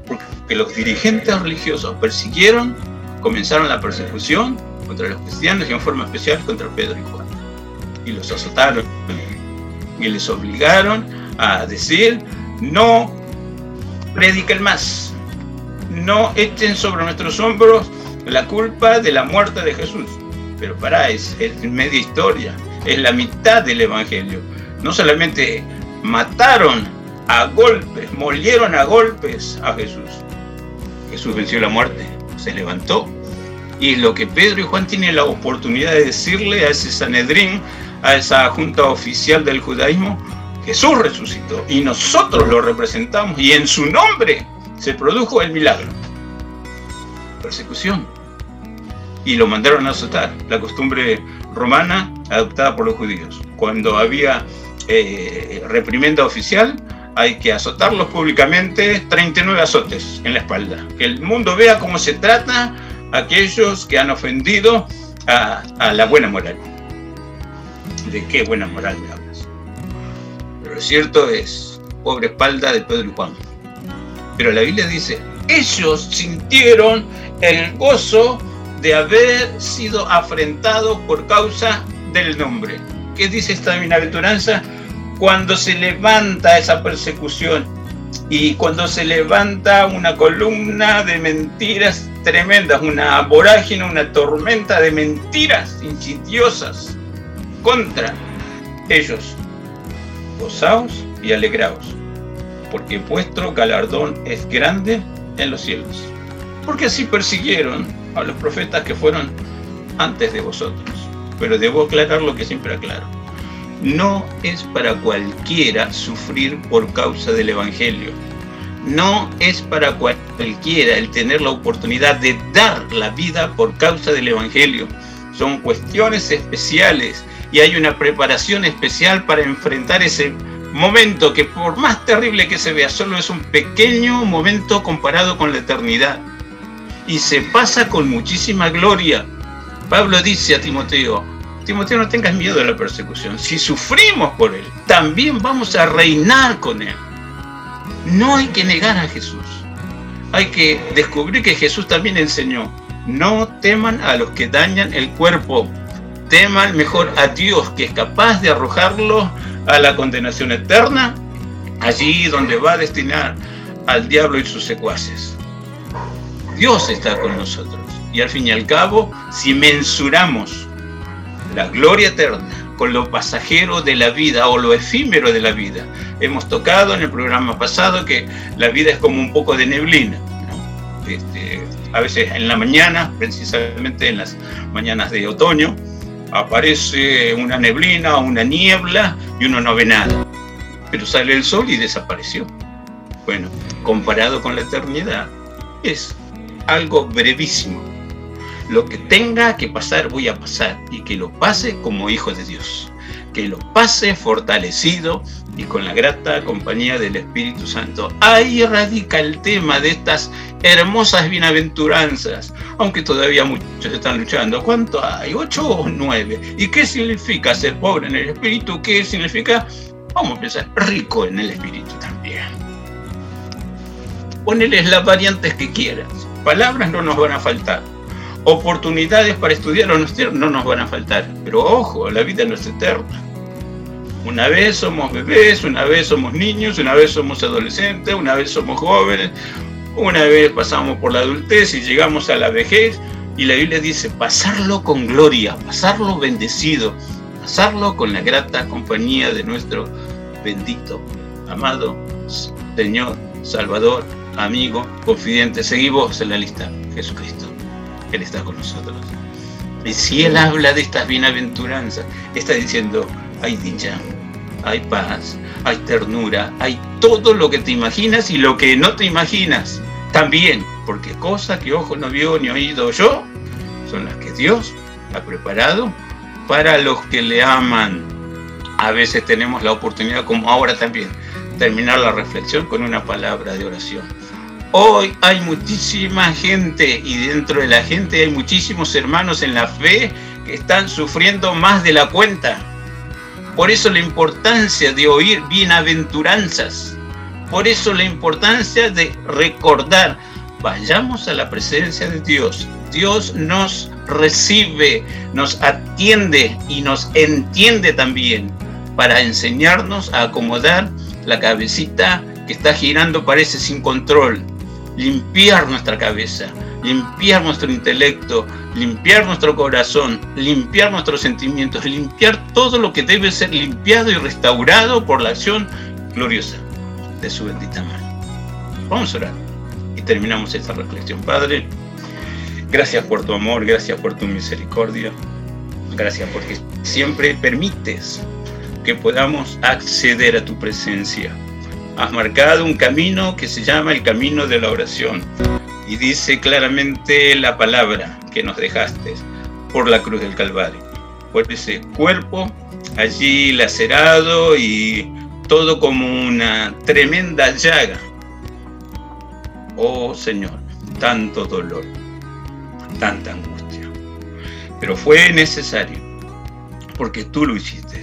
Porque los dirigentes religiosos persiguieron, comenzaron la persecución contra los cristianos y en forma especial contra Pedro y Juan. Y los azotaron y les obligaron a decir, no prediquen más, no echen sobre nuestros hombros la culpa de la muerte de Jesús. Pero para, es, es media historia, es la mitad del Evangelio. No solamente mataron a golpes, molieron a golpes a Jesús. Jesús venció la muerte, se levantó. Y lo que Pedro y Juan tienen la oportunidad de decirle a ese Sanedrín, a esa junta oficial del judaísmo, Jesús resucitó y nosotros lo representamos y en su nombre se produjo el milagro. Persecución. Y lo mandaron a azotar, la costumbre romana adoptada por los judíos. Cuando había eh, reprimenda oficial, hay que azotarlos públicamente 39 azotes en la espalda. Que el mundo vea cómo se trata a aquellos que han ofendido a, a la buena moral. ¿De qué buena moral me hablas? Pero lo cierto es, pobre espalda de Pedro y Juan. Pero la Biblia dice, ellos sintieron el gozo de haber sido afrentados por causa del nombre. ¿Qué dice esta bienaventuranza? Cuando se levanta esa persecución y cuando se levanta una columna de mentiras tremendas, una vorágine, una tormenta de mentiras insidiosas contra ellos. Gozaos y alegraos, porque vuestro galardón es grande en los cielos. Porque así persiguieron a los profetas que fueron antes de vosotros. Pero debo aclarar lo que siempre aclaro. No es para cualquiera sufrir por causa del Evangelio. No es para cualquiera el tener la oportunidad de dar la vida por causa del Evangelio. Son cuestiones especiales y hay una preparación especial para enfrentar ese momento que por más terrible que se vea, solo es un pequeño momento comparado con la eternidad y se pasa con muchísima gloria. Pablo dice a Timoteo, Timoteo no tengas miedo de la persecución, si sufrimos por él, también vamos a reinar con él. No hay que negar a Jesús, hay que descubrir que Jesús también enseñó, no teman a los que dañan el cuerpo, teman mejor a Dios que es capaz de arrojarlos a la condenación eterna, allí donde va a destinar al diablo y sus secuaces. Dios está con nosotros. Y al fin y al cabo, si mensuramos la gloria eterna con lo pasajero de la vida o lo efímero de la vida, hemos tocado en el programa pasado que la vida es como un poco de neblina. Este, a veces en la mañana, precisamente en las mañanas de otoño, aparece una neblina o una niebla y uno no ve nada. Pero sale el sol y desapareció. Bueno, comparado con la eternidad, es algo brevísimo. Lo que tenga que pasar, voy a pasar y que lo pase como hijo de Dios. Que lo pase fortalecido y con la grata compañía del Espíritu Santo. Ahí radica el tema de estas hermosas bienaventuranzas, aunque todavía muchos están luchando. ¿Cuánto hay? ¿Ocho o nueve? ¿Y qué significa ser pobre en el Espíritu? ¿Qué significa, vamos a pensar, rico en el Espíritu también? Poneles las variantes que quieras Palabras no nos van a faltar. Oportunidades para estudiar o no nos van a faltar. Pero ojo, la vida no es eterna. Una vez somos bebés, una vez somos niños, una vez somos adolescentes, una vez somos jóvenes, una vez pasamos por la adultez y llegamos a la vejez. Y la Biblia dice, pasarlo con gloria, pasarlo bendecido, pasarlo con la grata compañía de nuestro bendito, amado Señor, Salvador, amigo, confidente. Seguimos en la lista, Jesucristo. Él está con nosotros. Y si Él habla de estas bienaventuranzas, está diciendo, hay dicha, hay paz, hay ternura, hay todo lo que te imaginas y lo que no te imaginas también, porque cosas que ojo no vio ni oído yo, son las que Dios ha preparado para los que le aman. A veces tenemos la oportunidad, como ahora también, terminar la reflexión con una palabra de oración. Hoy hay muchísima gente y dentro de la gente hay muchísimos hermanos en la fe que están sufriendo más de la cuenta. Por eso la importancia de oír bienaventuranzas. Por eso la importancia de recordar. Vayamos a la presencia de Dios. Dios nos recibe, nos atiende y nos entiende también para enseñarnos a acomodar la cabecita que está girando parece sin control limpiar nuestra cabeza, limpiar nuestro intelecto, limpiar nuestro corazón, limpiar nuestros sentimientos, limpiar todo lo que debe ser limpiado y restaurado por la acción gloriosa de su bendita mano. Vamos a orar y terminamos esta reflexión. Padre, gracias por tu amor, gracias por tu misericordia, gracias porque siempre permites que podamos acceder a tu presencia has marcado un camino que se llama el camino de la oración. Y dice claramente la palabra que nos dejaste por la cruz del Calvario, por ese cuerpo allí lacerado y todo como una tremenda llaga. Oh Señor, tanto dolor, tanta angustia. Pero fue necesario, porque tú lo hiciste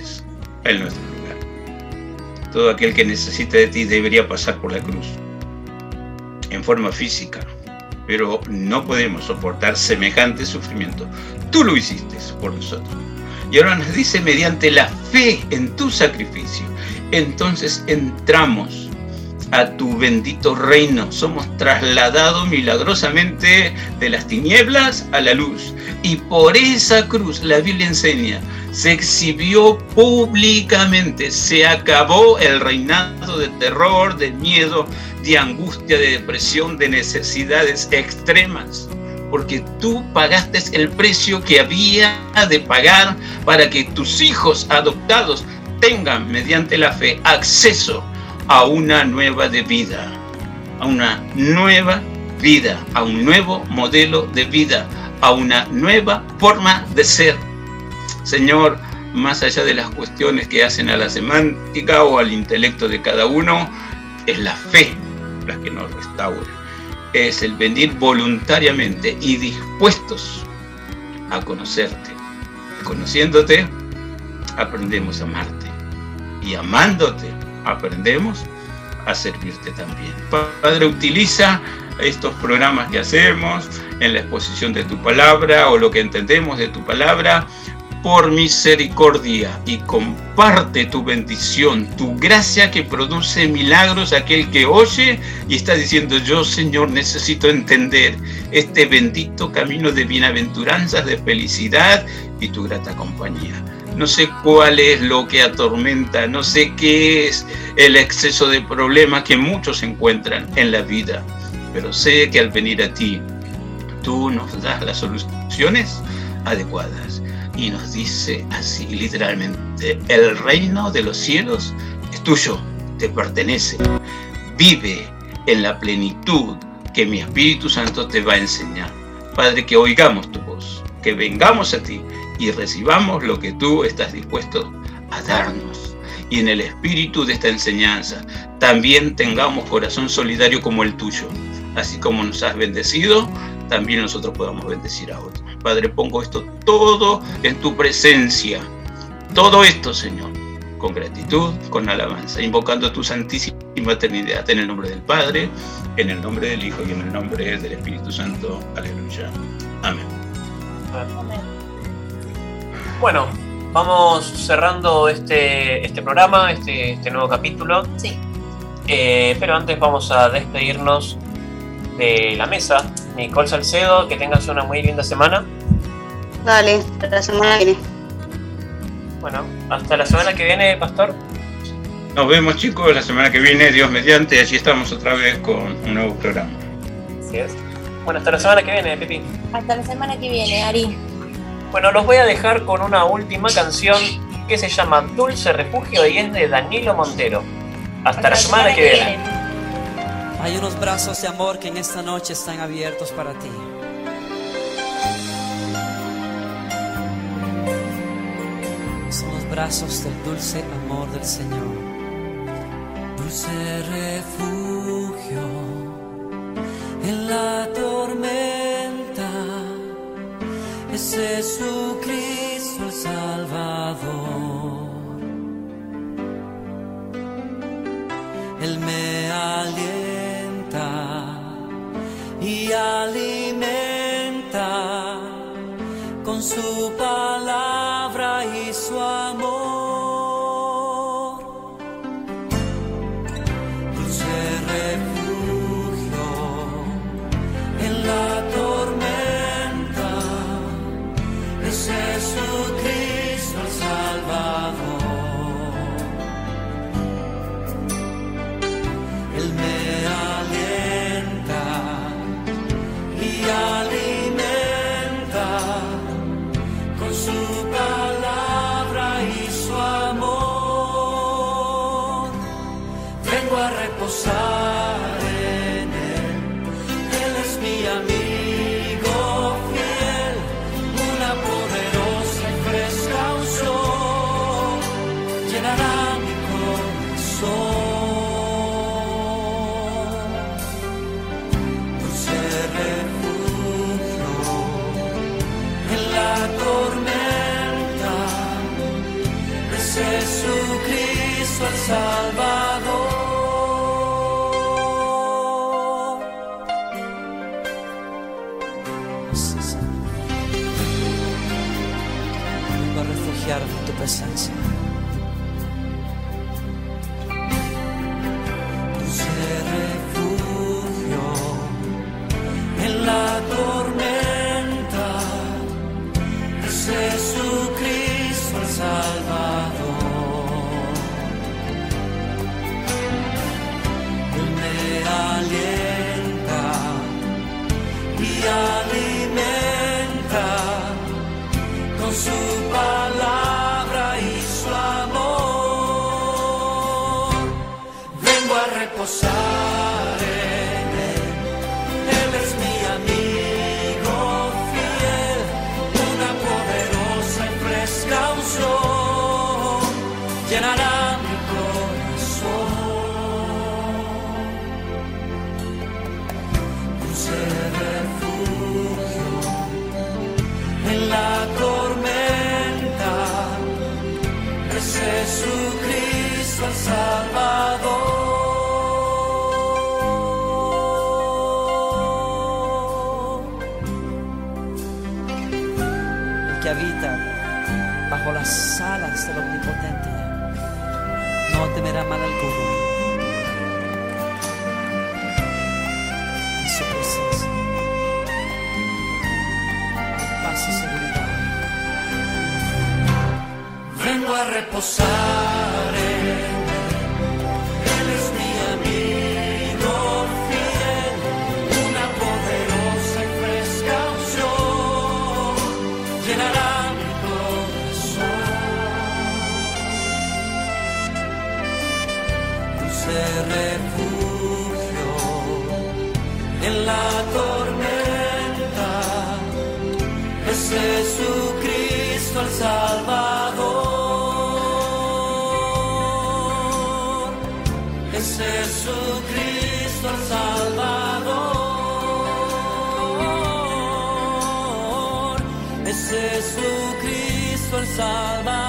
en nuestro todo aquel que necesita de ti debería pasar por la cruz, en forma física, pero no podemos soportar semejante sufrimiento. Tú lo hiciste por nosotros. Y ahora nos dice, mediante la fe en tu sacrificio, entonces entramos a tu bendito reino. Somos trasladados milagrosamente de las tinieblas a la luz. Y por esa cruz la Biblia enseña se exhibió públicamente, se acabó el reinado de terror, de miedo, de angustia, de depresión, de necesidades extremas, porque tú pagaste el precio que había de pagar para que tus hijos adoptados tengan mediante la fe acceso a una nueva de vida, a una nueva vida, a un nuevo modelo de vida, a una nueva forma de ser Señor, más allá de las cuestiones que hacen a la semántica o al intelecto de cada uno, es la fe la que nos restaura. Es el venir voluntariamente y dispuestos a conocerte. Conociéndote, aprendemos a amarte. Y amándote, aprendemos a servirte también. Padre, utiliza estos programas que hacemos en la exposición de tu palabra o lo que entendemos de tu palabra por misericordia y comparte tu bendición, tu gracia que produce milagros aquel que oye y está diciendo yo Señor necesito entender este bendito camino de bienaventuranzas, de felicidad y tu grata compañía. No sé cuál es lo que atormenta, no sé qué es el exceso de problemas que muchos encuentran en la vida, pero sé que al venir a ti, tú nos das las soluciones adecuadas y nos dice así literalmente, el reino de los cielos es tuyo, te pertenece. Vive en la plenitud que mi Espíritu Santo te va a enseñar. Padre, que oigamos tu voz, que vengamos a ti y recibamos lo que tú estás dispuesto a darnos. Y en el espíritu de esta enseñanza también tengamos corazón solidario como el tuyo. Así como nos has bendecido, también nosotros podamos bendecir a otros. Padre, pongo esto todo en tu presencia. Todo esto, Señor, con gratitud, con alabanza, invocando tu santísima eternidad en el nombre del Padre, en el nombre del Hijo y en el nombre del Espíritu Santo. Aleluya. Amén. Bueno, vamos cerrando este, este programa, este, este nuevo capítulo. Sí. Eh, pero antes vamos a despedirnos de la mesa. Nicole Salcedo, que tengas una muy linda semana. Dale, hasta la semana que viene. Bueno, hasta la semana que viene, Pastor. Nos vemos chicos la semana que viene, Dios mediante, allí estamos otra vez con un nuevo programa. Así es. Bueno, hasta la semana que viene, Pepi. Hasta la semana que viene, Ari. Bueno, los voy a dejar con una última canción que se llama Dulce Refugio y es de Danilo Montero. Hasta, la semana, semana que viene. Hay unos brazos de amor que en esta noche están abiertos para ti. Son los brazos del dulce amor del Señor. Dulce refugio en la torre. masuk. possar. mal alguno. Vengo a reposar. Jesucristo el Salvador. Es Jesucristo el Salvador. Es Jesucristo el Salvador.